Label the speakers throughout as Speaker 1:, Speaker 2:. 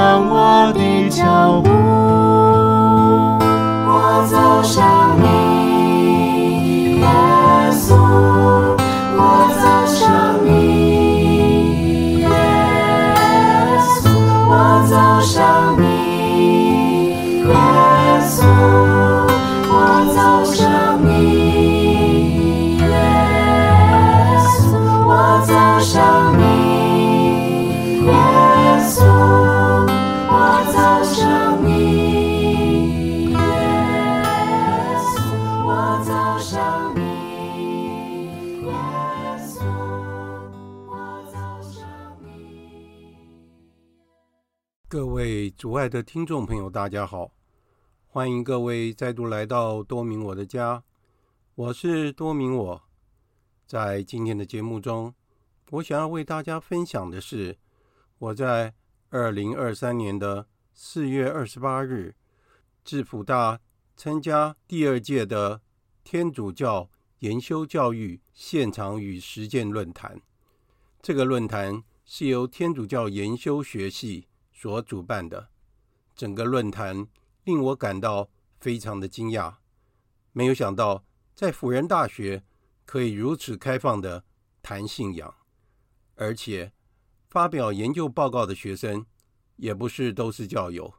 Speaker 1: 照亮我的脚步。
Speaker 2: 我走向
Speaker 3: 亲爱的听众朋友，大家好，欢迎各位再度来到多明我的家，我是多明我。在今天的节目中，我想要为大家分享的是我在二零二三年的四月二十八日，至辅大参加第二届的天主教研修教育现场与实践论坛。这个论坛是由天主教研修学系所主办的，整个论坛令我感到非常的惊讶，没有想到在辅仁大学可以如此开放的谈信仰，而且发表研究报告的学生也不是都是教友，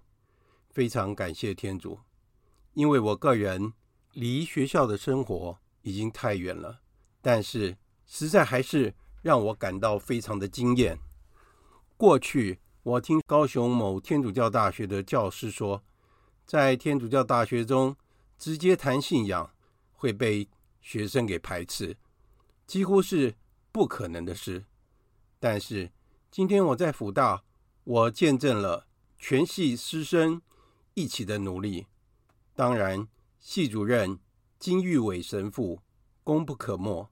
Speaker 3: 非常感谢天主，因为我个人离学校的生活已经太远了，但是实在还是让我感到非常的惊艳。过去。我听高雄某天主教大学的教师说，在天主教大学中直接谈信仰会被学生给排斥，几乎是不可能的事。但是今天我在辅大，我见证了全系师生一起的努力。当然，系主任金玉伟神父功不可没，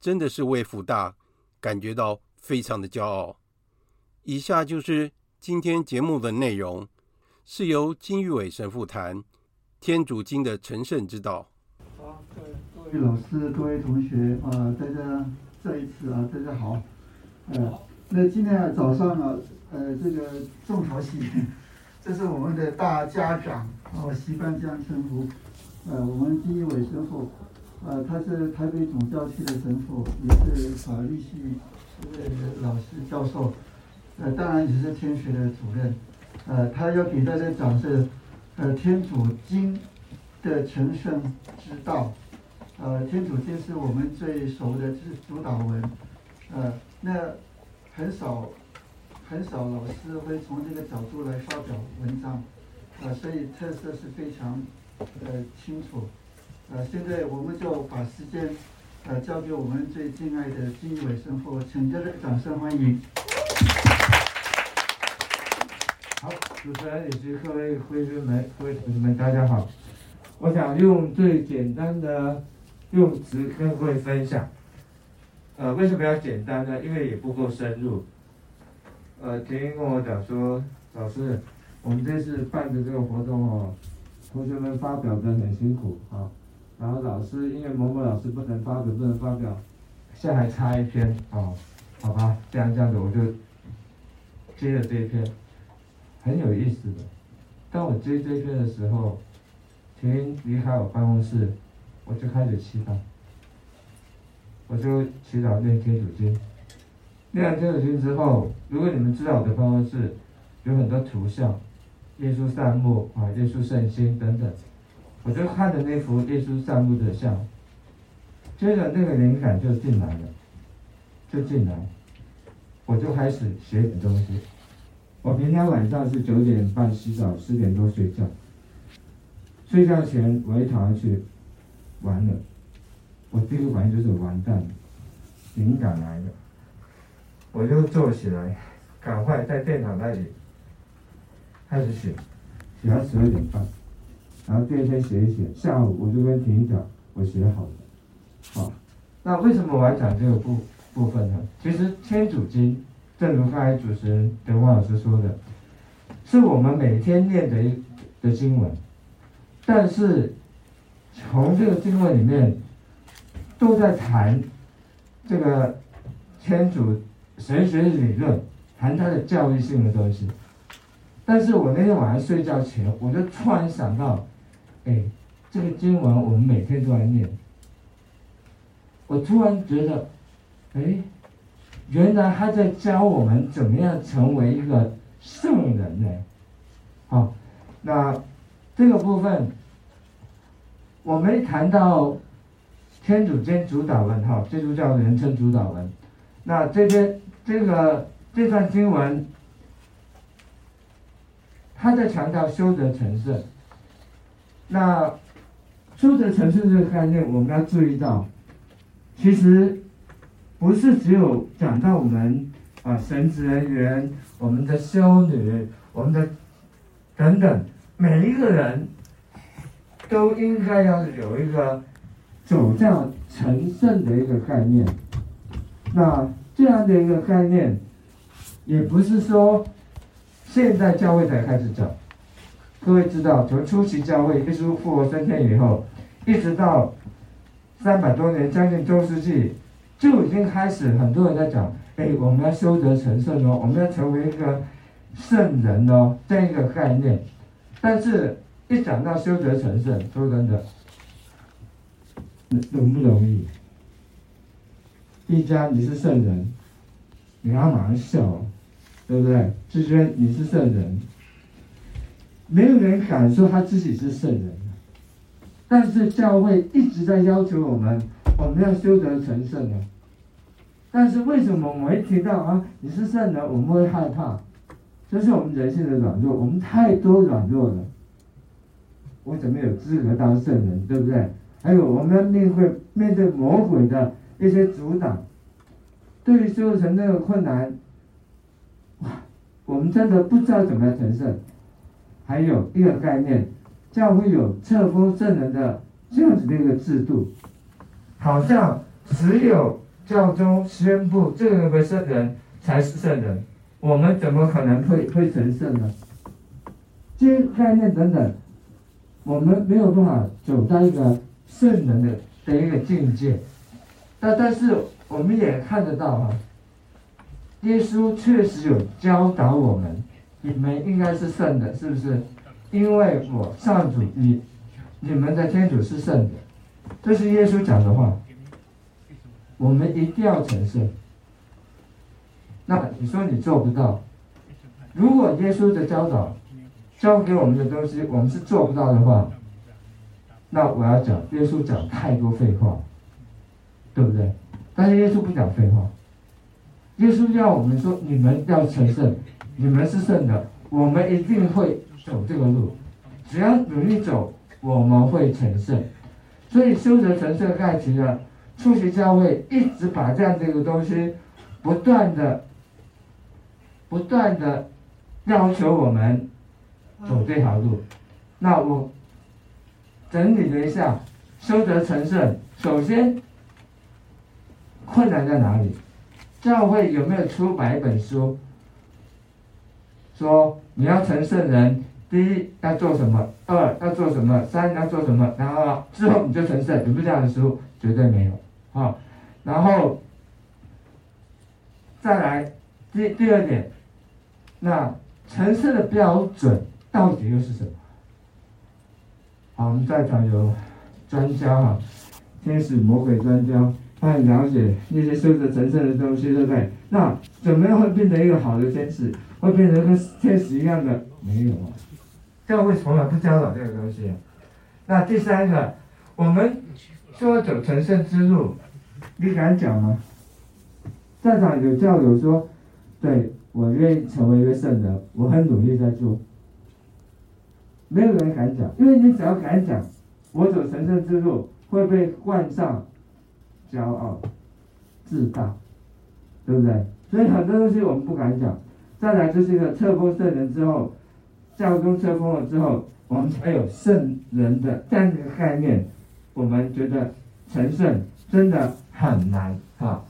Speaker 3: 真的是为辅大感觉到非常的骄傲。以下就是今天节目的内容，是由金玉伟神父谈《天主经》的成圣之道。
Speaker 4: 好，各位老师、各位同学啊，大家再一次啊，大家好。呃，那今天啊早上啊，呃，这个重头戏，这是我们的大家长哦，习惯这样称呼。呃，我们金玉伟神父，呃，他是台北总教区的神父，也是法律系的老师教授。呃，当然也是天学的主任，呃，他要给大家讲是，呃，《天主经》的成圣之道，呃，《天主经》是我们最熟的就，是主导文，呃，那很少很少老师会从这个角度来发表文章，啊、呃，所以特色是非常呃清楚，呃，现在我们就把时间呃交给我们最敬爱的金玉伟神父，请大家掌声欢迎。
Speaker 5: 好，主持人以及各位会员们、各位同学们，大家好。我想用最简单的用词跟各位分享。呃，为什么要简单呢？因为也不够深入。呃，田英跟我讲说，老师，我们这次办的这个活动哦，同学们发表的很辛苦啊。然后老师因为某某老师不能发表，不能发表，现在还差一篇哦，好吧，这样这样子我就接着这一篇。很有意思的。当我接这篇的时候，田离开我办公室，我就开始祈祷。我就祈祷念天主经。念完天主经之后，如果你们知道我的办公室有很多图像，耶稣善牧啊，耶稣圣心等等。我就看着那幅耶稣散步的像，接着那个灵感就进来了，就进来，我就开始写点东西。我平常晚上是九点半洗澡，十点多睡觉。睡觉前我一躺下去，完了，我第一个反应就是完蛋，灵感来了，我就坐起来，赶快在电脑那里开始写，写到十二点半，然后第二天写一写，下午我就跟停一脚，我写好了，好，那为什么我要讲这个部部分呢？其实天主经。正如刚才主持人德光老师说的，是我们每天念的一的经文，但是从这个经文里面都在谈这个天主神学理论，谈他的教育性的东西。但是我那天晚上睡觉前，我就突然想到，哎，这个经文我们每天都在念，我突然觉得，哎。原来他在教我们怎么样成为一个圣人呢？好，那这个部分我没谈到天主教主导文哈，基督教人称主导文。那这边这个这段经文，他在强调修德成圣。那修德成圣这个概念，我们要注意到，其实。不是只有讲到我们啊神职人员、我们的修女、我们的等等，每一个人都应该要有一个走向成圣的一个概念。那这样的一个概念，也不是说现在教会才开始讲。各位知道，从初期教会耶稣复活升天以后，一直到三百多年，将近中世纪。就已经开始，很多人在讲，哎，我们要修德成圣哦，我们要成为一个圣人哦，这样一个概念。但是，一讲到修德成圣，说真的，容不容易？一家你是圣人，你要马上笑，对不对？就说你是圣人，没有人敢说他自己是圣人。但是教会一直在要求我们。我们要修德成圣啊！但是为什么我们一提到啊，你是圣人，我们会害怕？这是我们人性的软弱，我们太多软弱了。我怎么有资格当圣人，对不对？还有我们要面对面对魔鬼的一些阻挡，对于修成那个困难，哇，我们真的不知道怎么样成圣。还有一个概念，教会有册封圣人的这样子的一个制度。好像只有教宗宣布这个为圣人才是圣人，我们怎么可能会会成圣呢？这概念等等，我们没有办法走到一个圣人的的一个境界。但但是我们也看得到哈，耶稣确实有教导我们，你们应该是圣的，是不是？因为我上主你你们的天主是圣的。这是耶稣讲的话，我们一定要成圣。那你说你做不到，如果耶稣的教导教给我们的东西，我们是做不到的话，那我要讲耶稣讲太多废话，对不对？但是耶稣不讲废话，耶稣要我们说，你们要成圣，你们是圣的，我们一定会走这个路，只要努力走，我们会成圣。所以修德成圣盖奇了，初期教会一直把这样的一个东西，不断的、不断的要求我们走这条路。那我整理了一下，修德成圣，首先困难在哪里？教会有没有出版一本书，说你要成圣人？第一要做什么？二要做什么？三要做什么？然后之后你就成圣，有没有这样的书？绝对没有。好，然后再来第第二点，那成圣的标准到底又是什么？好，我们在场有专家哈，天使魔鬼专家，他很了解那些修德成圣的东西，对不对？那怎么样会变成一个好的天使？会变成跟天使一样的？没有啊。教会从来不教导这个东西，那第三个，我们说走成圣之路，你敢讲吗？在场有教友说，对，我愿意成为一个圣人，我很努力在做。没有人敢讲，因为你只要敢讲，我走成圣之路会被冠上骄傲、自大，对不对？所以很多东西我们不敢讲。再来就是一个册封圣人之后，教宗册封了之后，我们才有圣人的这样一个概念。我们觉得成圣真的很难哈。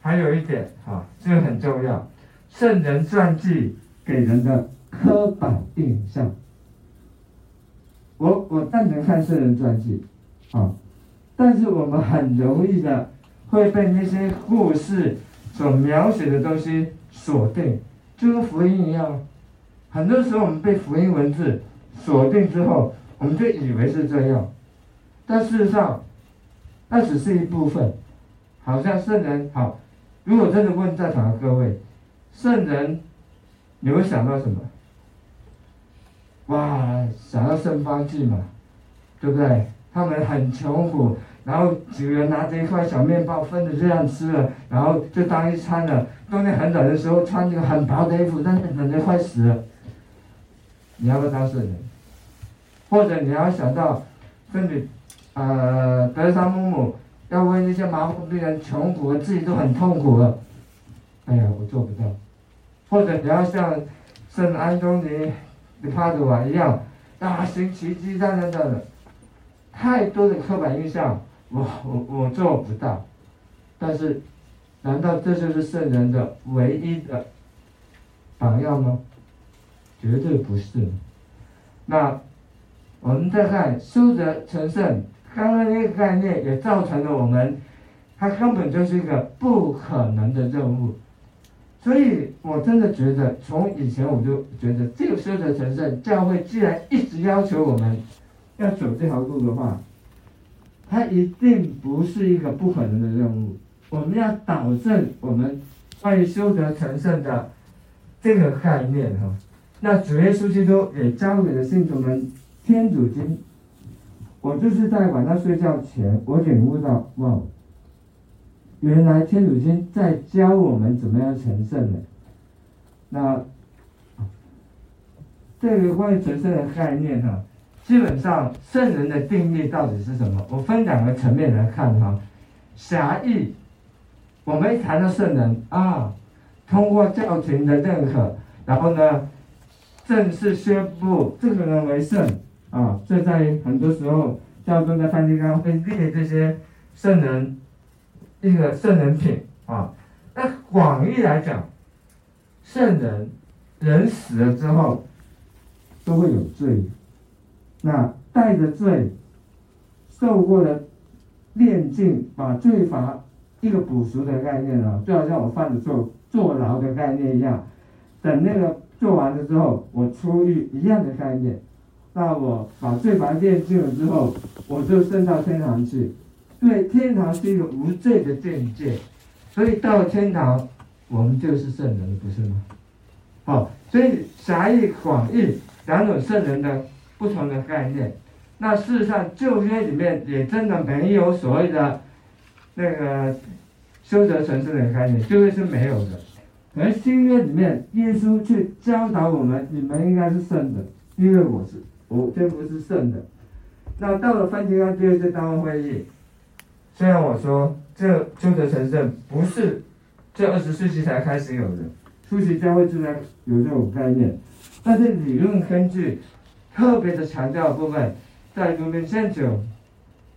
Speaker 5: 还有一点哈，这个很重要，圣人传记给人的刻板印象。我我赞成看圣人传记，啊，但是我们很容易的会被那些故事所描写的东西锁定，就跟福音一样。很多时候我们被福音文字锁定之后，我们就以为是这样，但事实上，那只是一部分。好像圣人好，如果真的问在场的各位，圣人，你会想到什么？哇，想要圣方济嘛，对不对？他们很穷苦，然后几个人拿着一块小面包分着这样吃了，然后就当一餐了。冬天很冷的时候，穿这个很薄的衣服，但是冷得快死了。你要不要当圣人？或者你要想到，甚至呃，德萨姆姆要为那些麻风病人穷苦，自己都很痛苦了。哎呀，我做不到。或者你要像圣安东尼。你帕鲁瓦一样，大行奇迹等等等等，太多的刻板印象，我我我做不到。但是，难道这就是圣人的唯一的榜样吗？绝对不是。那我们再看修德成圣，刚刚那个概念也造成了我们，它根本就是一个不可能的任务。所以，我真的觉得，从以前我就觉得，这个修德成圣，教会既然一直要求我们要走这条路的话，它一定不是一个不可能的任务。我们要导正我们关于修德成圣的这个概念哈。那主耶稣基督也教给了信徒们《天主经》，我就是在晚上睡觉前，我领悟到，哇！原来天主经在教我们怎么样成圣的。那这个关于成圣的概念哈，基本上圣人的定义到底是什么？我分两个层面来看哈。狭义，我们一谈到圣人啊，通过教廷的认可，然后呢，正式宣布这个人为圣啊。这在很多时候，教宗在梵蒂冈会列这些圣人。一个圣人品啊，那广义来讲，圣人人死了之后都会有罪，那带着罪受过的炼净，把罪罚一个补赎的概念啊，就好像我犯了错坐牢的概念一样，等那个做完了之后，我出狱一样的概念，那我把罪罚炼净了之后，我就升到天堂去。对，天堂是一个无罪的境界，所以到天堂，我们就是圣人，不是吗？好，所以狭义广义两种圣人的不同的概念。那事实上旧约里面也真的没有所谓的那个修德成圣的概念，旧约是没有的。而新约里面，耶稣却教导我们：你们应该是圣的，因为我是我这不是圣的。那到了梵蒂冈第二次大公会议。虽然我说这修德成圣不是这二十世纪才开始有的，初期教会自然有这种概念，但是理论根据特别的强调部分，在《Lumen Gentium》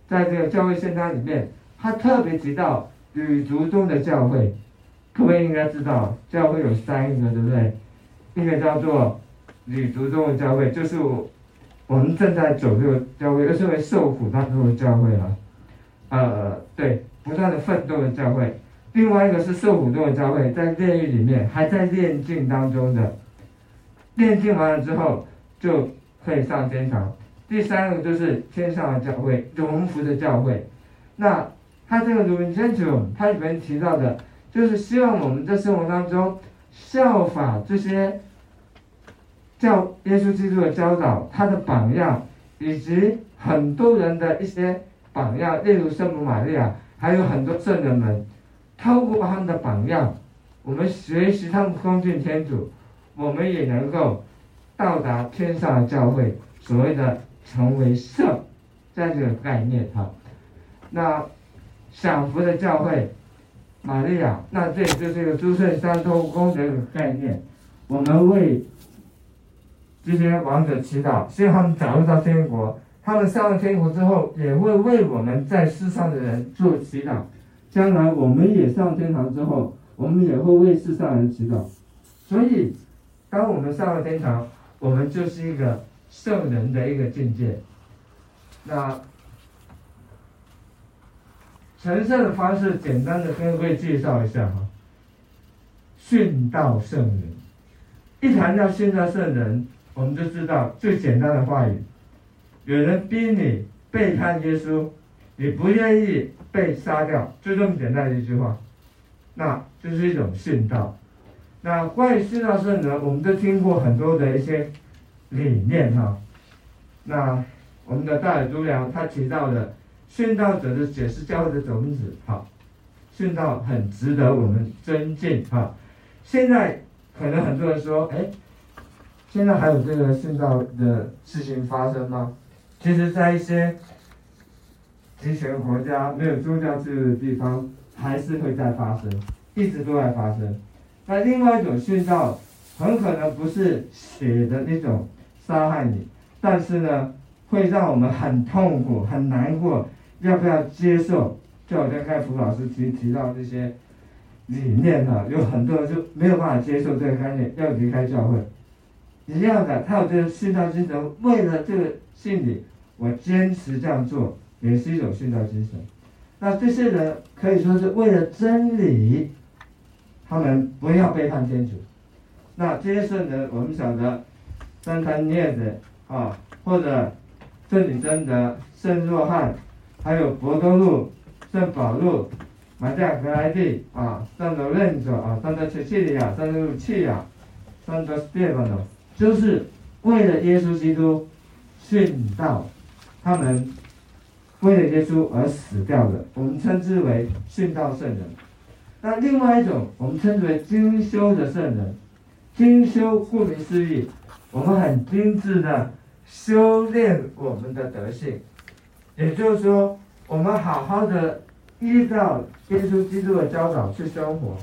Speaker 5: 在这个教会宪章里面，他特别提到吕族中的教会，各位应该知道，教会有三个，对不对？一个叫做旅途中的教会，就是我我们正在走这个教会，又称为受苦当中的教会了。呃，对，不断的奋斗的教会，另外一个是受苦中的教会，在炼狱里面还在炼净当中的，炼净完了之后就可以上天堂。第三个就是天上的教会，荣福的教会。那他这个《Lumen Gentium》他里面提到的，就是希望我们在生活当中效法这些教耶稣基督的教导，他的榜样，以及。很多人的一些榜样，例如圣母玛利亚，还有很多圣人们，透过他们的榜样，我们学习他们恭敬天主，我们也能够到达天上的教会，所谓的成为圣，这样这个概念哈。那享福的教会，玛利亚，那这就是一个诸圣三头公的概念。我们为这些王者祈祷，希望他们早日到天国。他们上了天国之后，也会为我们在世上的人做祈祷。将来我们也上天堂之后，我们也会为世上人祈祷。所以，当我们上了天堂，我们就是一个圣人的一个境界。那成圣的方式，简单的跟各位介绍一下哈。殉道圣人，一谈到殉道圣人，我们就知道最简单的话语：有人逼你背叛耶稣，你不愿意被杀掉，就这么简单的一句话，那就是一种殉道。那关于殉道圣人，我们都听过很多的一些理念哈。那我们的大耳朱良他提到的。殉道者的解释教会的种子，好，殉道很值得我们尊敬哈。现在可能很多人说，哎，现在还有这个殉道的事情发生吗？其实，在一些极权国家没有宗教自由的地方，还是会在发生，一直都在发生。那另外一种殉道，很可能不是血的那种杀害你，但是呢，会让我们很痛苦、很难过。要不要接受？就好像刚才蒲老师提提到这些理念哈，有很多人就没有办法接受这个概念，要离开教会。一样的，他有这个殉道精神，为了这个信理，我坚持这样做，也是一种殉道精神。那这些人可以说是为了真理，他们不要背叛天主。那这些圣人，我们晓得，圣坛涅的啊，或者圣女贞德、圣若翰。还有博多禄、圣保禄、马加格莱蒂啊、圣罗伦佐啊、圣德切西利亚、圣德路契亚、圣德斯蒂凡诺，就是为了耶稣基督殉道，他们为了耶稣而死掉的，我们称之为殉道圣人。那另外一种，我们称之为精修的圣人。精修顾名思义，我们很精致的修炼我们的德性。也就是说，我们好好的依照耶稣基督的教导去生活，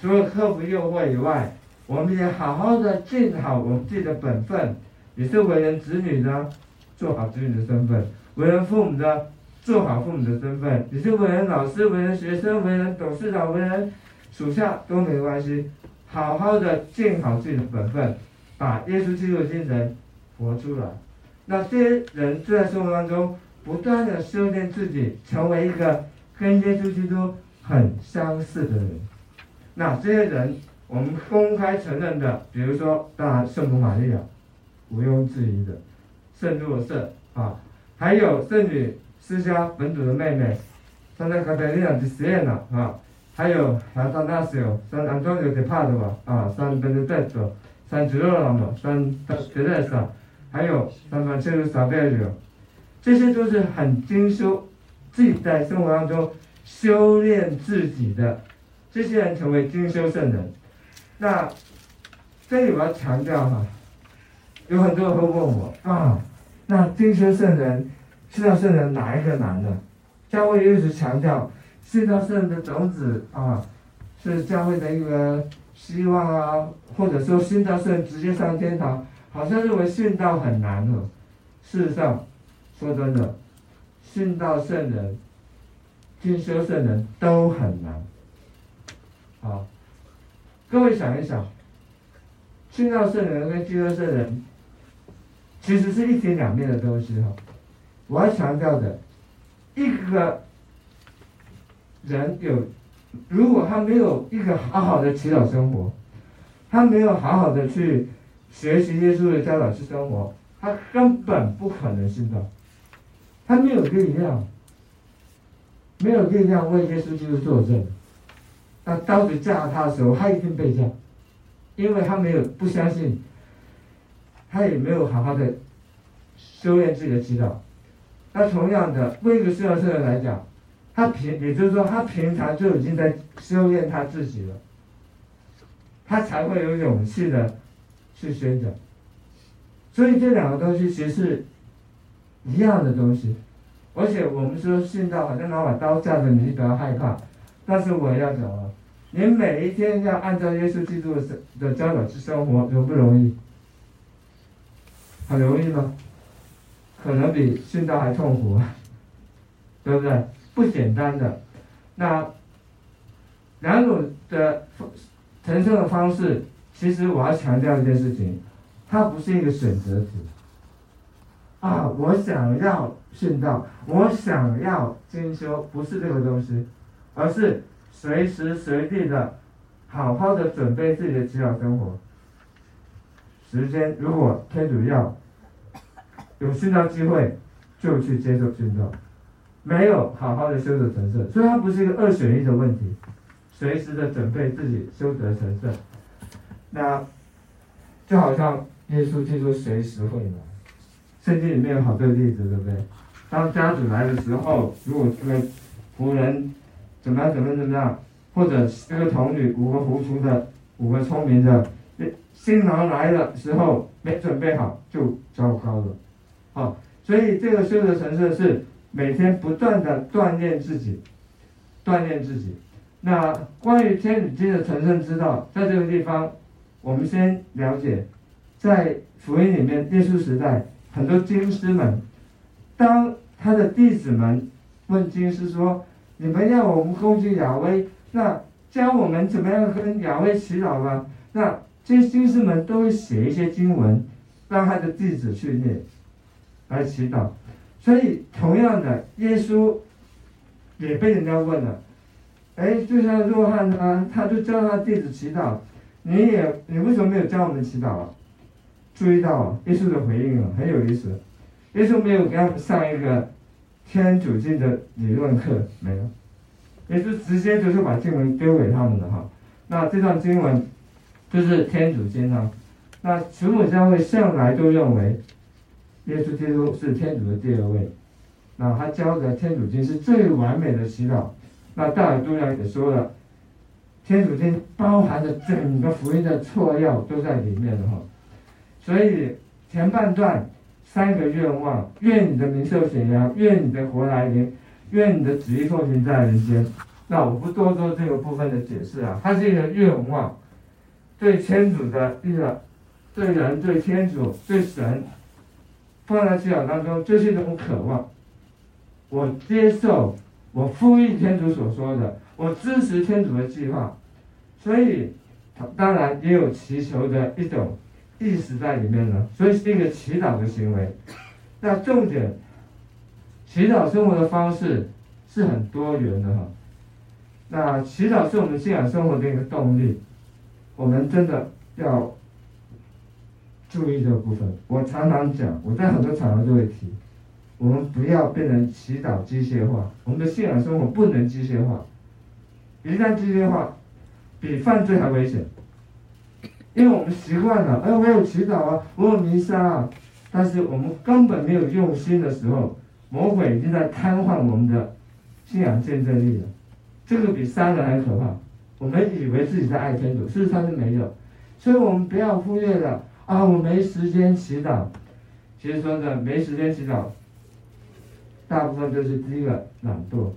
Speaker 5: 除了克服诱惑以外，我们也好好的尽好我们自己的本分，也是为人子女的，做好子女的身份；为人父母的，做好父母的身份；也是为人老师、为人学生、为人董事长、为人属下都没关系，好好的尽好自己的本分，把耶稣基督的精神活出来。那些人就在生活当中。不断的修炼自己，成为一个跟耶稣基督很相似的人。那这些人，我们公开承认的，比如说，当然圣母玛利亚，毋庸置疑的；圣若瑟啊，还有圣女思嘉本笃的妹妹，圣达卡佩利亚的西耶娜啊，还有亚当纳西欧、圣安东尼的帕德瓦啊、圣本德德佐、圣吉罗拉姆、圣德雷莎，还有圣凡切鲁撒贝尔。这些都是很精修，自己在生活当中修炼自己的，这些人成为精修圣人。那这里我要强调哈，有很多人会问我啊，那精修圣人、殉道圣人哪一个难呢？教会一直强调殉道圣人的种子啊，是教会的一个希望啊，或者说殉道圣人直接上天堂，好像认为殉道很难哦。事实上。说真的，信道圣人、精修圣人都很难。好，各位想一想，信道圣人跟精修圣人其实是一体两面的东西哈。我要强调的，一个人有，如果他没有一个好好的祈祷生活，他没有好好的去学习耶稣的教导去生活，他根本不可能信道。他没有力量，没有力量为耶稣基督作证。那刀子架他的时候，他一定被架，因为他没有不相信，他也没有好好的修炼自己的祈祷，那同样的，为一个修道圣人来讲，他平也就是说，他平常就已经在修炼他自己了，他才会有勇气的去宣讲。所以这两个东西其实是一样的东西，而且我们说信道好像拿把刀架着你，你不要害怕。但是我要讲啊，你每一天要按照耶稣基督的的教导去生活，容不容易？很容易吗？可能比殉道还痛苦，对不对？不简单的。那两种的成圣的方式，其实我要强调一件事情，它不是一个选择题。啊，我想要殉道，我想要精修，不是这个东西，而是随时随地的好好的准备自己的祈祷生活。时间，如果天主要。有殉道机会，就去接受殉道；没有好好的修得成圣，所以它不是一个二选一的问题。随时的准备自己修得成圣，那就好像耶稣基督随时会来。圣经里面有好多例子，对不对？当家主来的时候，如果这个仆人怎么样怎么样怎么样，或者这个童女五个糊涂的，五个聪明的，新郎来的时候没准备好，就糟糕了。好，所以这个修得成圣是每天不断的锻炼自己，锻炼自己。那关于天主经的成圣之道，在这个地方，我们先了解，在福音里面，耶稣时代很多经师们，当他的弟子们问经师说：“你们要我们恭敬亚威，那教我们怎么样跟亚威祈祷吧？”那这些经师们都会写一些经文，让他的弟子去念。来祈祷，所以同样的，耶稣也被人家问了，哎，就像若翰啊，他就教他弟子祈祷，你也你为什么没有教我们祈祷啊？注意到，耶稣的回应啊，很有意思，耶稣没有给他们上一个天主经的理论课，没有，耶稣直接就是把经文丢给他们的哈。那这段经文就是天主经啊，那慈母教会向来都认为。耶稣基督是天主的第二位，那他教的天主经是最完美的祈祷。那大尔都良也说了，天主经包含着整个福音的错要都在里面了哈。所以前半段三个愿望：愿你的名受显扬，愿你的国来临，愿你的旨意奉行在人间。那我不多做这个部分的解释啊，它是一个愿望，对天主的一个对人、对天主、对神。放在祈祷当中，就是一种渴望。我接受，我呼应天主所说的，我支持天主的计划。所以，当然也有祈求的一种意识在里面呢。所以是一个祈祷的行为。那重点，祈祷生活的方式是很多元的哈。那祈祷是我们信仰生活的一个动力。我们真的要。注意这部分，我常常讲，我在很多场合都会提，我们不要变成祈祷机械化，我们的信仰生活不能机械化，一旦机械化，比犯罪还危险，因为我们习惯了，哎，我有祈祷啊，我有弥撒啊，但是我们根本没有用心的时候，魔鬼已经在瘫痪我们的信仰见证力了，这个比杀人还可怕，我们以为自己在爱天主，事实上是没有，所以我们不要忽略了。啊，我没时间祈祷。其实说的没时间祈祷，大部分就是第一个懒惰。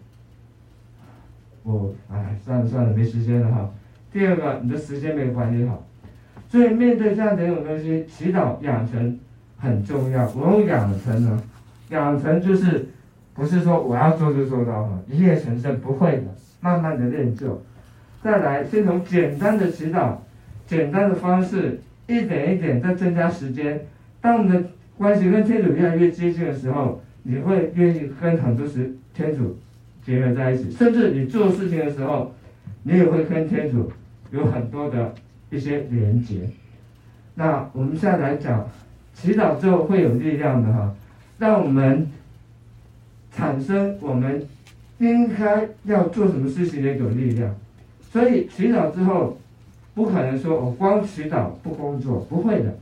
Speaker 5: 我哎，算了算了，没时间了哈。第二个，你的时间没有管理好。所以面对这样的一种东西，祈祷养成很重要。我用养成呢，养成就是不是说我要做就做到了，一夜成圣不会的，慢慢的练就。再来，先从简单的祈祷，简单的方式。一点一点在增加时间，当我们的关系跟天主越来越接近的时候，你会愿意跟很多时天主结合在一起，甚至你做事情的时候，你也会跟天主有很多的一些连接。那我们现在来讲，祈祷之后会有力量的哈，让我们产生我们应该要做什么事情的一种力量。所以祈祷之后。不可能说我光祈祷不工作，不会的。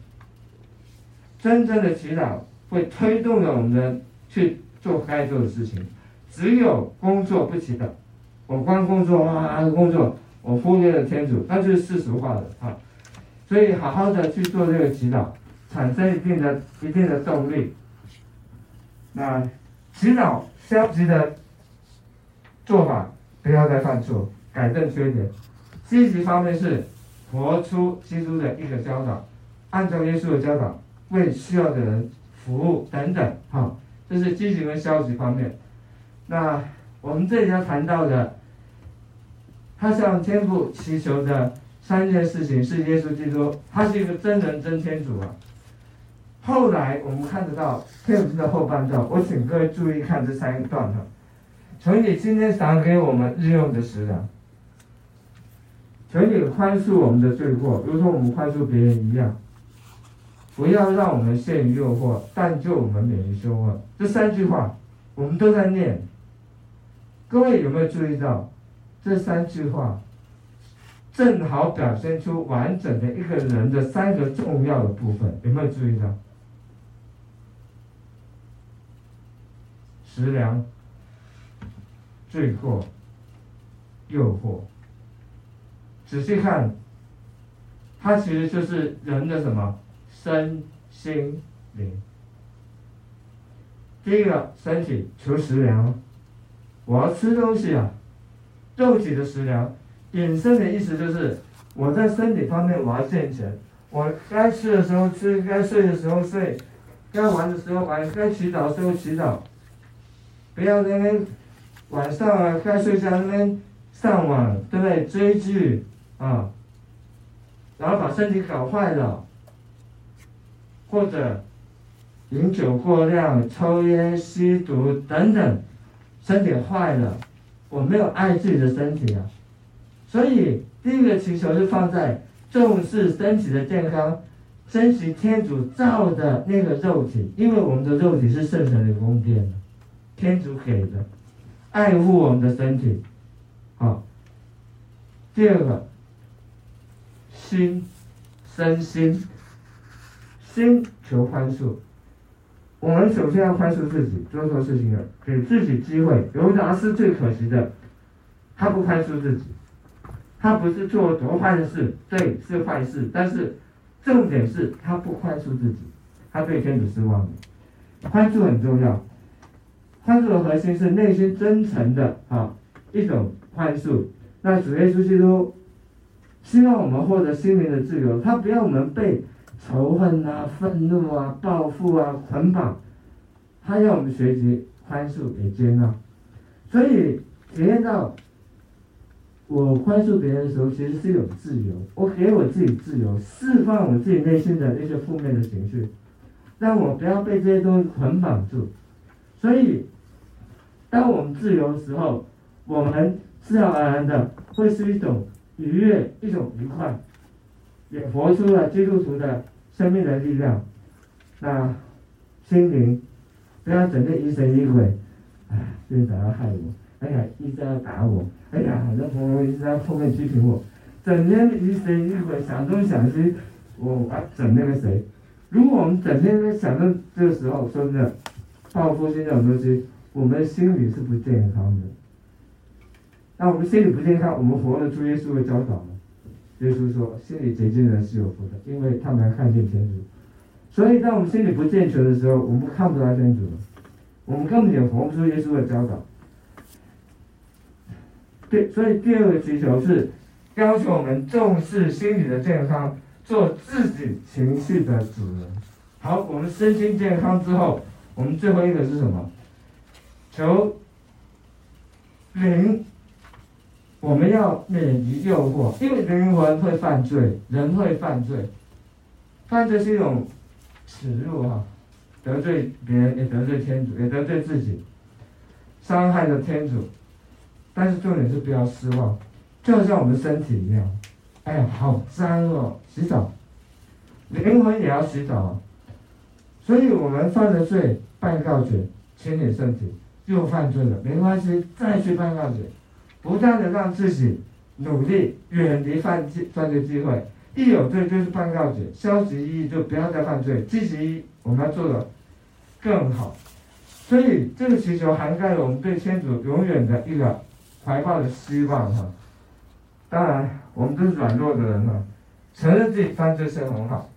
Speaker 5: 真正的祈祷会推动着我们去做该做的事情。只有工作不祈祷，我光工作啊工作，我忽略了天主，那就是世俗化的啊。所以好好的去做这个祈祷，产生一定的一定的动力。那祈祷消极的做法，不要再犯错，改正缺点。积极方面是活出基督的一个教导，按照耶稣的教导，为需要的人服务等等。哈，这是积极跟消极方面。那我们这里要谈到的，他向天父祈求的三件事情是耶稣基督，他是一个真人真天主啊。后来我们看得到天主的后半段，我请各位注意看这三段哈。求你今天赏给我们日用的食粮。求你宽恕我们的罪过，如同我们宽恕别人一样。不要让我们陷于诱惑，但救我们免于凶恶。这三句话我们都在念。各位有没有注意到，这三句话正好表现出完整的一个人的三个重要的部分？有没有注意到？食粮、罪过、诱惑。仔细看，它其实就是人的什么身心灵。第一个身体求食粮，我要吃东西啊，肉体的食粮，引申的意思就是我在身体方面我要健全，我该吃的时候吃，该睡的时候睡，该玩的时候玩，该祈祷的时候祈祷，不要那边晚上啊该睡觉那边上网，对不对？追剧。啊，然后把身体搞坏了，或者饮酒过量、抽烟、吸毒等等，身体坏了，我没有爱自己的身体啊。所以第一个祈求是放在重视身体的健康，珍惜天主造的那个肉体，因为我们的肉体是圣神的宫殿，天主给的，爱护我们的身体。好，第二个。心，身心，心求宽恕。我们首先要宽恕自己，做错事情了，给自己机会。犹达斯最可惜的，他不宽恕自己，他不是做多坏的事，对，是坏事，但是重点是他不宽恕自己，他对天主失望了。宽恕很重要，宽恕的核心是内心真诚的啊一种宽恕。那主耶稣基督。希望我们获得心灵的自由，他不要我们被仇恨啊、愤怒啊、报复啊捆绑，他要我们学习宽恕也接纳。所以体验到我宽恕别人的时候，其实是一种自由。我给我自己自由，释放我自己内心的那些负面的情绪，让我不要被这些东西捆绑住。所以，当我们自由的时候，我们自然而然的会是一种。愉悦一种愉快，也活出了基督徒的生命的力量。那心灵不要整天疑神疑鬼，哎，院长要害我，哎呀，一直要打我，哎呀，那朋友一直在后面批评我，整天疑神疑鬼，想东想西，我啊整那个谁？如果我们整天在想着这个时候，说真的，报复性这种东西，我们心里是不健康的。那我们心理不健康，我们活得出耶稣的教导吗？耶稣说：“心里洁净的人是有福的，因为他们要看见天主。”所以，当我们心理不健全的时候，我们看不到天主，我们根本也活不出耶稣的教导。对，所以第二个祈求是要求我们重视心理的健康，做自己情绪的主人。好，我们身心健康之后，我们最后一个是什么？求灵。我们要免于诱惑，因为灵魂会犯罪，人会犯罪，犯罪是一种耻辱哈，得罪别人也得罪天主，也得罪自己，伤害了天主。但是重点是不要失望，就像我们身体一样，哎呀，好脏哦，洗澡，灵魂也要洗澡啊。所以我们犯了罪，办告解，清理身体，又犯罪了，没关系，再去办告解。不断的让自己努力远离犯罪犯罪机会，一有罪就是办告解，消极意义就不要再犯罪，积极意义我们要做的更好。所以这个祈求涵盖了我们对天主永远的一个怀抱的希望哈。当然，我们都是软弱的人哈，承认自己犯罪是很好，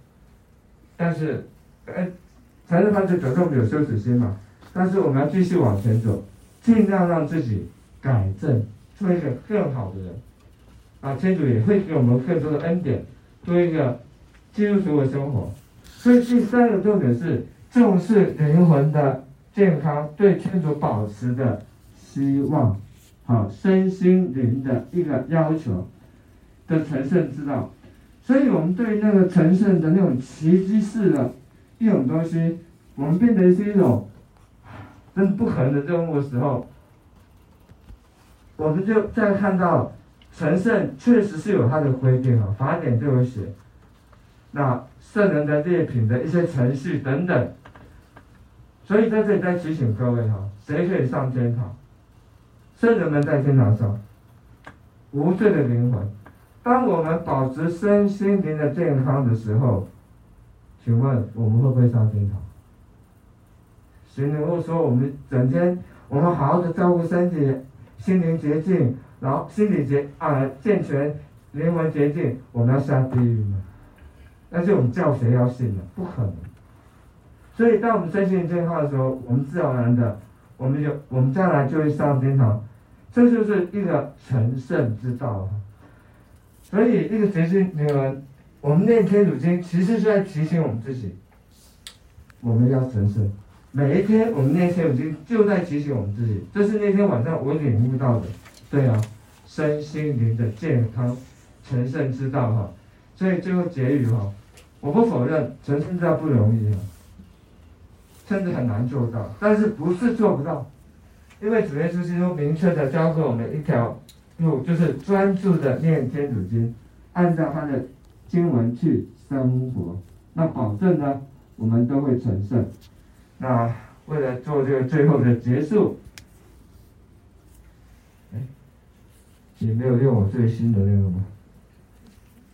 Speaker 5: 但是，哎，承认犯罪表示我们有羞耻心嘛。但是我们要继续往前走，尽量让自己改正，做一个更好的人。啊，天主也会给我们更多的恩典，做一个基督徒的生活。所以第三个重点是重视灵魂的健康，对天主保持的希望，好，身心灵的一个要求的成圣之道。所以我们对那个成圣的那种奇迹式的一种东西，我们变得是一种真不可能的任务的时候，我们就再看到。成圣确实是有它的规定啊，法典就有写。那圣人的列品的一些程序等等，所以在这里再提醒各位哈，谁可以上天堂？圣人们在天堂上，无罪的灵魂。当我们保持身心灵的健康的时候，请问我们会不会上天堂？谁能够说我们整天我们好好的照顾身体，心灵洁净？然后心理洁啊健全，灵魂洁净，我们要下地狱吗？那是我们叫谁要信呢？不可能。所以当我们身心健康的时候，我们自然而然的，我们就我们将来就会上天堂。这就是一个成圣之道。所以这个洁净灵魂，我们念天主经，其实是在提醒我们自己，我们要成圣。每一天我们念天主经，就在提醒我们自己。这是那天晚上我领悟到的。对啊，身心灵的健康，成圣之道哈，所以最后结语哈，我不否认成圣之道不容易啊，甚至很难做到，但是不是做不到，因为主耶稣基督明确的教给我们一条路，就是专注的念天主经，按照他的经文去生活，那保证呢，我们都会成圣。那为了做这个最后的结束。也没有用我最新的那个吗？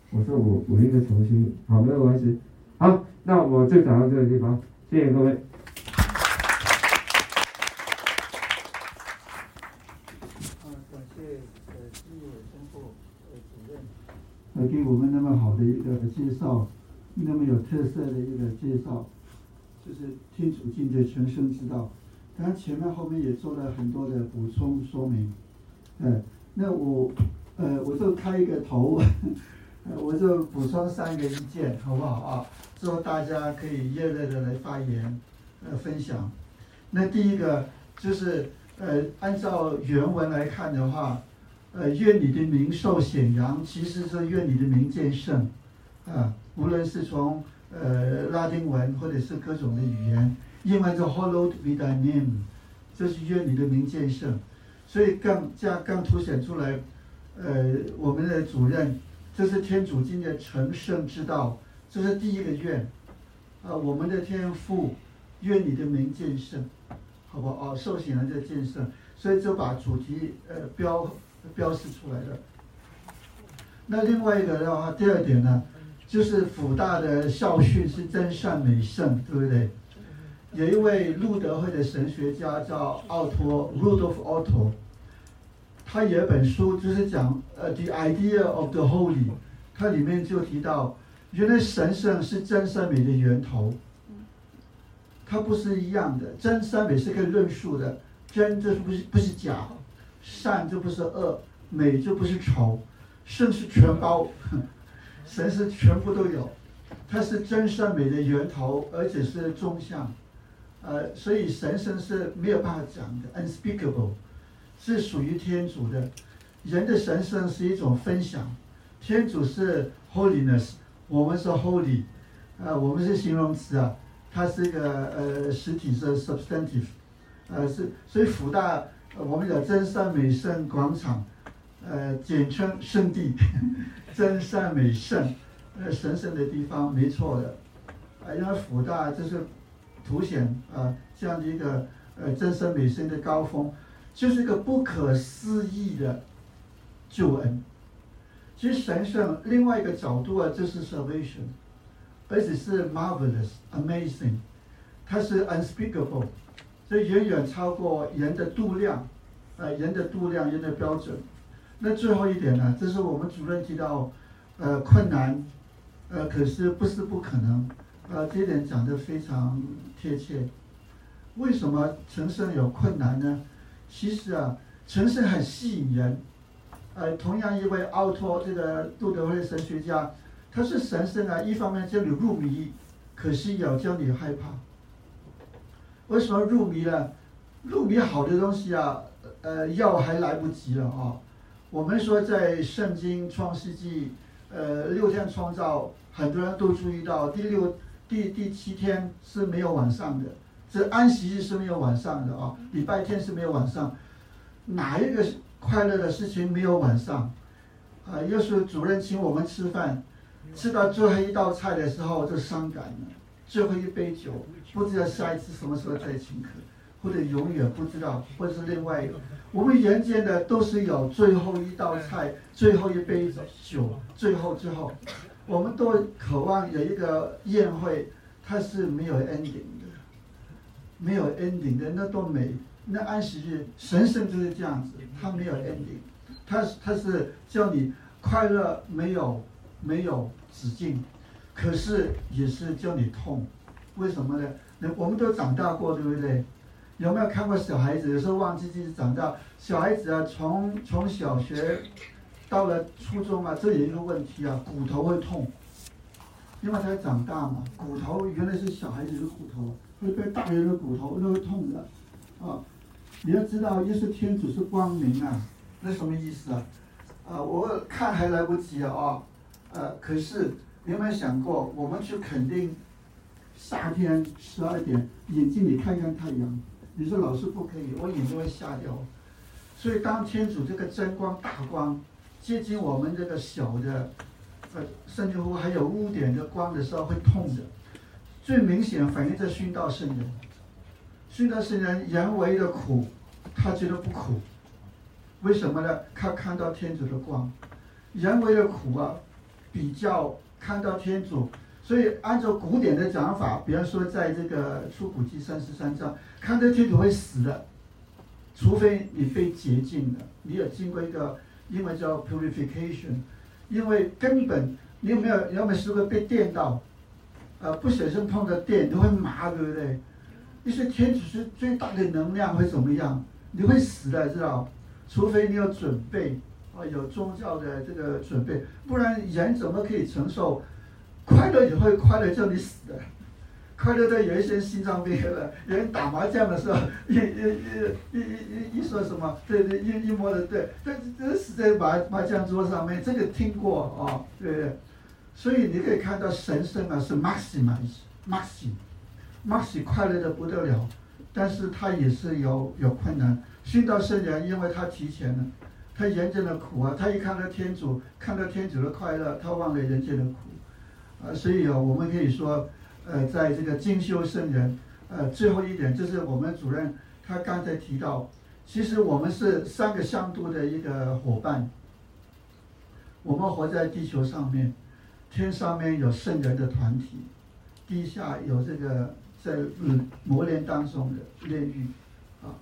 Speaker 5: 我说我我应该重新，好，没有关系。好，那我就讲到这个地方，谢谢各位。
Speaker 4: 啊，感谢呃基伟生父呃主任，呃给我们那么好的一个介绍，那么有特色的一个介绍，就是天主经的成圣之道。当然前面后面也做了很多的补充说明，呃。那我，呃，我就开一个头，我就补充三个意见，好不好啊？之后大家可以热烈的来发言，呃，分享。那第一个就是，呃，按照原文来看的话，呃，愿你的名受显扬，其实是愿你的名见圣，啊，无论是从呃拉丁文或者是各种的语言，英文叫 Hallowed be thy name，就是愿你的名见圣。所以更加更凸显出来，呃，我们的主任，这是天主经的成圣之道，这是第一个愿，啊、我们的天父，愿你的名见圣，好不好？哦，受洗人的见圣，所以就把主题呃标标示出来了。那另外一个的话，第二点呢，就是辅大的校训是真善美圣，对不对？有一位路德会的神学家叫奥托 Rudolf Otto。他有一本书，就是讲呃，The Idea of the Holy，它里面就提到，原来神圣是真善美的源头。它不是一样的，真善美是可以论述的，真这不是不是假，善就不是恶，美就不是丑，圣是全包，神是全部都有，它是真善美的源头，而且是中向，呃，所以神圣是没有办法讲的，unspeakable。是属于天主的，人的神圣是一种分享，天主是 holiness，我们是 holy，啊，我们是形容词啊，它是一个呃实体是 substantive，呃是，所以福大我们叫真善美圣广场，呃简称圣地，真善美圣，呃神圣的地方没错的，啊因为福大就是凸显啊这样的一个呃真善美圣的高峰。就是一个不可思议的救恩。其实神圣另外一个角度啊，就是 salvation，而且是 marvelous、amazing，它是 unspeakable，这远远超过人的度量，呃，人的度量，人的标准。那最后一点呢，这是我们主任提到，呃，困难，呃，可是不是不可能，呃，这点讲得非常贴切。为什么成圣有困难呢？其实啊，成圣很吸引人。呃，同样一位奥托这个杜德会神学家，他是神圣啊，一方面叫你入迷，可是也叫你害怕。为什么入迷呢？入迷好的东西啊，呃，要还来不及了啊。我们说在圣经创世纪，呃，六天创造，很多人都注意到第六、第第七天是没有晚上的，这安息日是没有晚上的啊，礼拜天是没有晚上，哪一个快乐的事情没有晚上？啊，又是主任请我们吃饭，吃到最后一道菜的时候就伤感了，最后一杯酒，不知道下一次什么时候再请客，或者永远不知道，或者是另外一个。我们人间的都是有最后一道菜，最后一杯酒，最后之后，我们都渴望有一个宴会，它是没有 ending 的，没有 ending 的，那多美！那安息日神圣就是这样子，它没有 ending，它它是叫你快乐没有没有止境，可是也是叫你痛，为什么呢？那我们都长大过，对不对？有没有看过小孩子？有时候忘记自己长大。小孩子啊，从从小学到了初中啊，这有一个问题啊，骨头会痛，因为他长大嘛，骨头原来是小孩子的骨头，会被大人的骨头都会痛的，啊，你要知道，耶稣天主是光明啊，那什么意思啊？啊，我看还来不及啊，呃，可是你有没有想过，我们去肯定，夏天十二点，眼睛里看看太阳。你说老师不可以，我眼睛会瞎掉。所以当天主这个真光大光接近我们这个小的，呃，甚至乎还有污点的光的时候会痛的。最明显反映在殉道圣人，殉道圣人人为的苦，他觉得不苦，为什么呢？他看到天主的光，人为的苦啊，比较看到天主。所以，按照古典的讲法，比方说，在这个出谷记三十三章，看到天主会死的，除非你被洁净了，你有经过一个，英文叫 purification，因为根本你有没有，你有没有试过被电到？呃，不小心碰到电，你会麻，对不对？一些天主是最大的能量会怎么样？你会死的，知道？除非你有准备，啊，有宗教的这个准备，不然人怎么可以承受？快乐也会快乐叫你死的，快乐的有一些心脏病了，有人打麻将的时候，一、一、一、一、一、一说什么，对对，一、一摸的对，但是这死在麻麻将桌上面，这个听过哦，对？所以你可以看到神圣啊是 maximize，maxi，maxi 快乐的不得了，但是他也是有有困难。殉道圣人，因为他提前了，他人间的苦啊，他一看到天主，看到天主的快乐，他忘了人间的苦。啊，所以啊，我们可以说，呃，在这个精修圣人，呃，最后一点就是我们主任他刚才提到，其实我们是三个向度的一个伙伴。我们活在地球上面，天上面有圣人的团体，地下有这个在嗯磨练当中的炼狱，啊，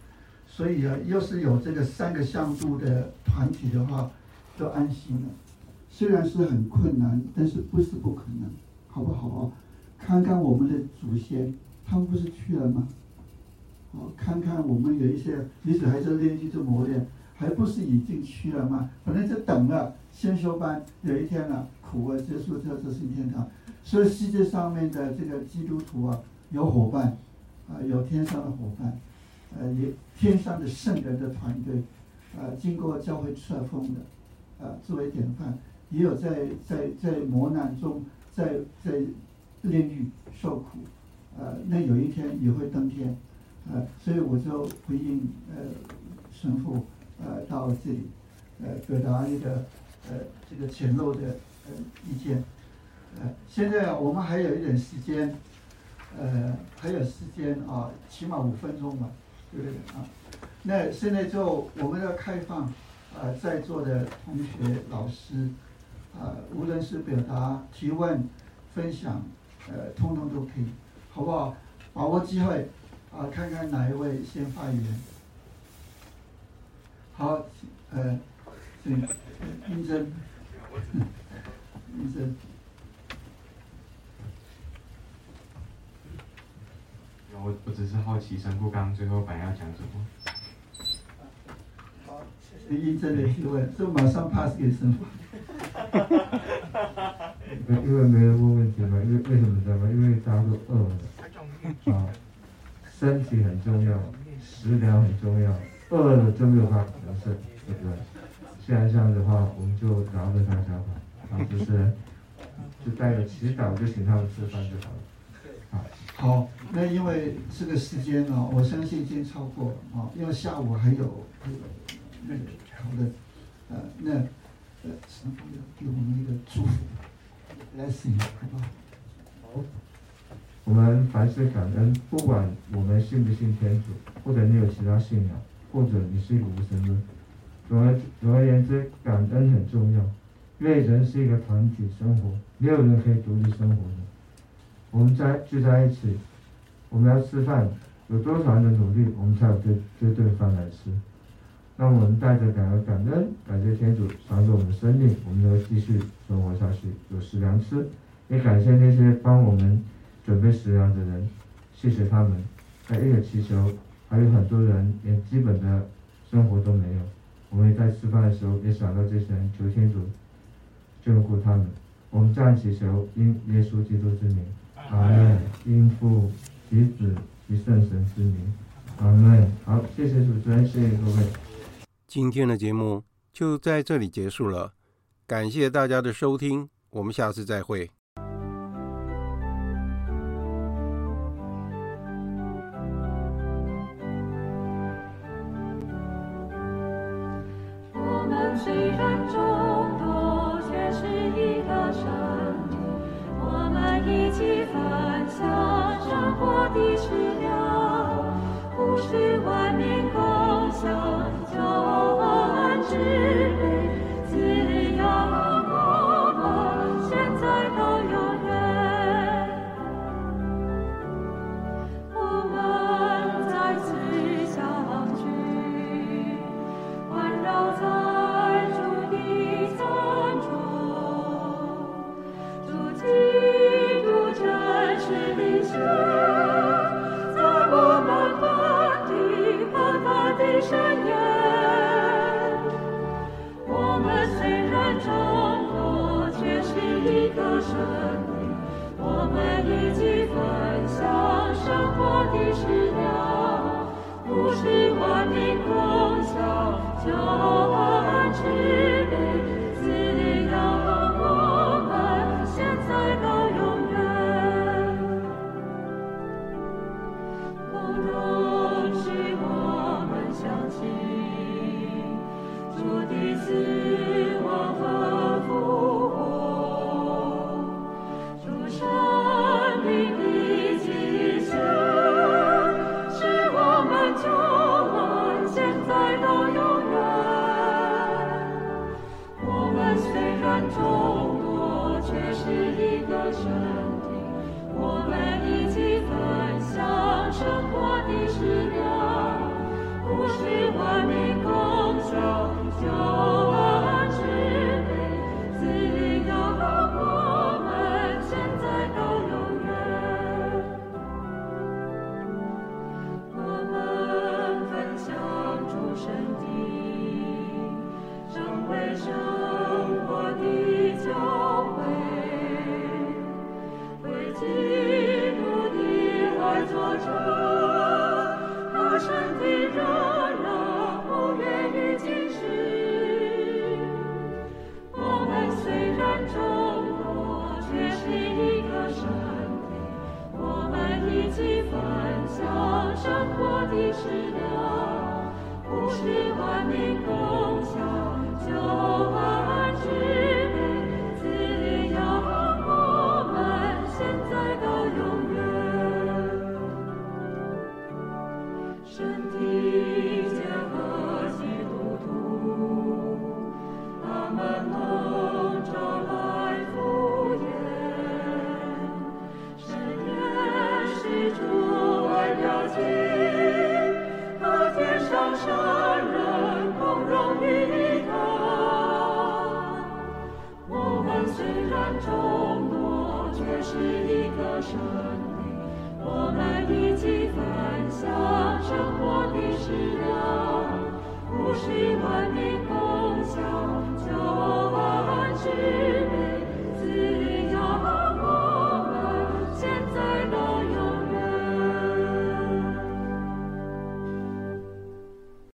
Speaker 4: 所以啊，要是有这个三个向度的团体的话，就安心了。虽然是很困难，但是不是不可能，好不好啊？看看我们的祖先，他们不是去了吗？哦，看看我们有一些，即使还在练习着磨练，还不是已经去了吗？反正就等了先修班，有一天了，苦啊结束这，这是天堂。所以世界上面的这个基督徒啊，有伙伴，啊，有天上的伙伴，呃，有天上的圣人的团队，啊，经过教会册封的，啊，作为典范。也有在在在磨难中，在在炼狱受苦，呃，那有一天也会登天，呃，所以我就回应呃神父呃到这里，呃表达一个呃这个浅陋的呃意见，呃，现在我们还有一点时间，呃还有时间啊，起码五分钟吧，对不对啊？那现在就我们要开放啊、呃，在座的同学老师。啊，无论是表达、提问、分享，呃，通通都可以，好不好？把握机会，啊，看看哪一位先发言。好，呃，对，医生，医生。
Speaker 6: 我我只是好奇，神父刚刚最后本来要讲什么？
Speaker 4: 好，谢谢医生的提问，这马上 pass 给神父。
Speaker 5: 因为没人问问题嘛，因为为什么知道吗？因为大家都饿了，啊，身体很重要，食疗很重要，饿了就没有办法得胜，对不对？既然这样的话，我们就饶了大家吧，啊，就是 就带着祈祷，就请他们吃饭就好了，好。
Speaker 4: 好，那因为这个时间呢，我相信已经超过了啊，因为下午还有那个那个讨论，呃，那呃，神父要给我们一个祝福。来行，好不好？
Speaker 5: 好，我们凡事感恩，不管我们信不信天主，或者你有其他信仰，或者你是一个无神论，总而总而言之，感恩很重要。因为人是一个团体生活，没有人可以独立生活的。我们在聚在一起，我们要吃饭，有多少人的努力，我们才有这这顿饭来吃。那我们带着感恩感恩，感谢天主赏给我们生命，我们要继续生活下去，有食粮吃。也感谢那些帮我们准备食粮的人，谢谢他们。还一个祈求，还有很多人连基本的生活都没有。我们在吃饭的时候也想到这些人，求天主眷顾他们。我们这样祈求，因耶稣基督之名，阿门。因父及子及圣神之名，阿门。好，谢谢主持人，谢谢各位。
Speaker 3: 今天的节目就在这里结束了，感谢大家的收听，我们下次再
Speaker 2: 会。